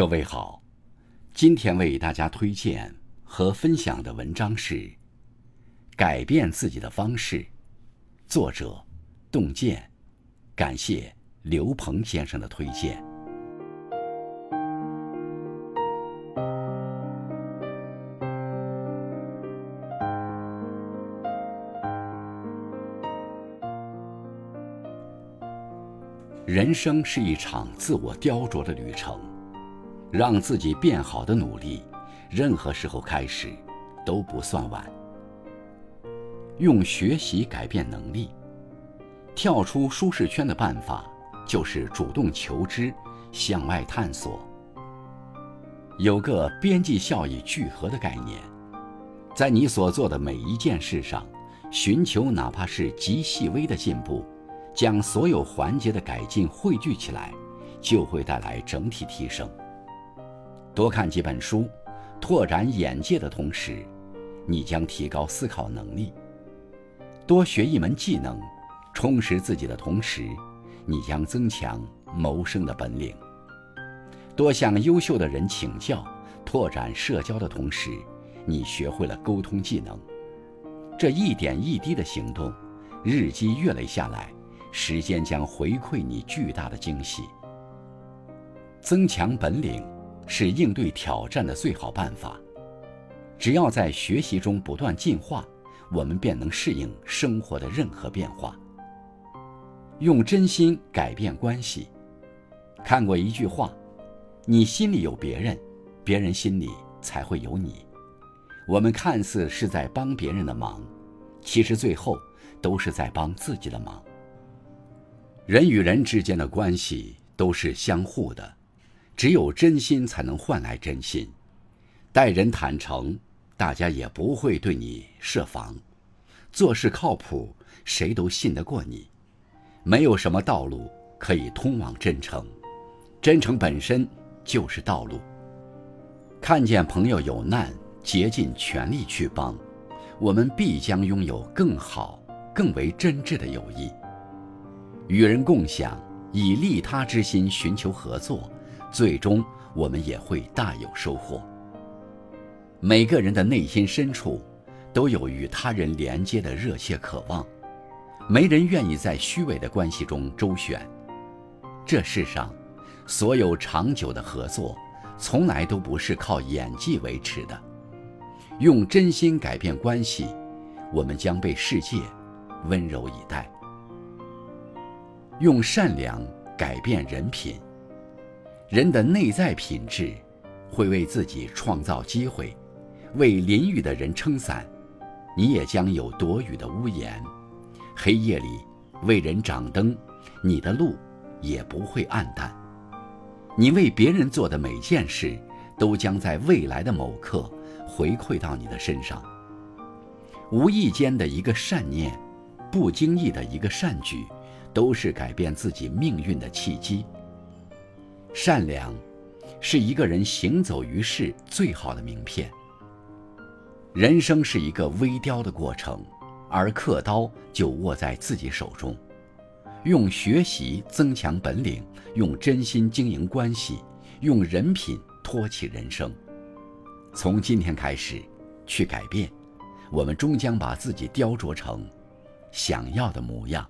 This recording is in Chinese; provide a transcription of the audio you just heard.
各位好，今天为大家推荐和分享的文章是《改变自己的方式》，作者洞见，感谢刘鹏先生的推荐。人生是一场自我雕琢的旅程，让自己变好的努力，任何时候开始都不算晚。用学习改变能力，跳出舒适圈的办法就是主动求知，向外探索。有个边际效益聚合的概念，在你所做的每一件事上，寻求哪怕是极细微的进步。将所有环节的改进汇聚起来，就会带来整体提升。多看几本书，拓展眼界的同时，你将提高思考能力；多学一门技能，充实自己的同时，你将增强谋生的本领；多向优秀的人请教，拓展社交的同时，你学会了沟通技能。这一点一滴的行动，日积月累下来。时间将回馈你巨大的惊喜。增强本领是应对挑战的最好办法。只要在学习中不断进化，我们便能适应生活的任何变化。用真心改变关系。看过一句话：“你心里有别人，别人心里才会有你。”我们看似是在帮别人的忙，其实最后都是在帮自己的忙。人与人之间的关系都是相互的，只有真心才能换来真心。待人坦诚，大家也不会对你设防；做事靠谱，谁都信得过你。没有什么道路可以通往真诚，真诚本身就是道路。看见朋友有难，竭尽全力去帮，我们必将拥有更好、更为真挚的友谊。与人共享，以利他之心寻求合作，最终我们也会大有收获。每个人的内心深处，都有与他人连接的热切渴望，没人愿意在虚伪的关系中周旋。这世上，所有长久的合作，从来都不是靠演技维持的。用真心改变关系，我们将被世界温柔以待。用善良改变人品。人的内在品质，会为自己创造机会，为淋雨的人撑伞，你也将有躲雨的屋檐。黑夜里为人掌灯，你的路也不会暗淡。你为别人做的每件事，都将在未来的某刻回馈到你的身上。无意间的一个善念，不经意的一个善举。都是改变自己命运的契机。善良，是一个人行走于世最好的名片。人生是一个微雕的过程，而刻刀就握在自己手中。用学习增强本领，用真心经营关系，用人品托起人生。从今天开始，去改变，我们终将把自己雕琢成想要的模样。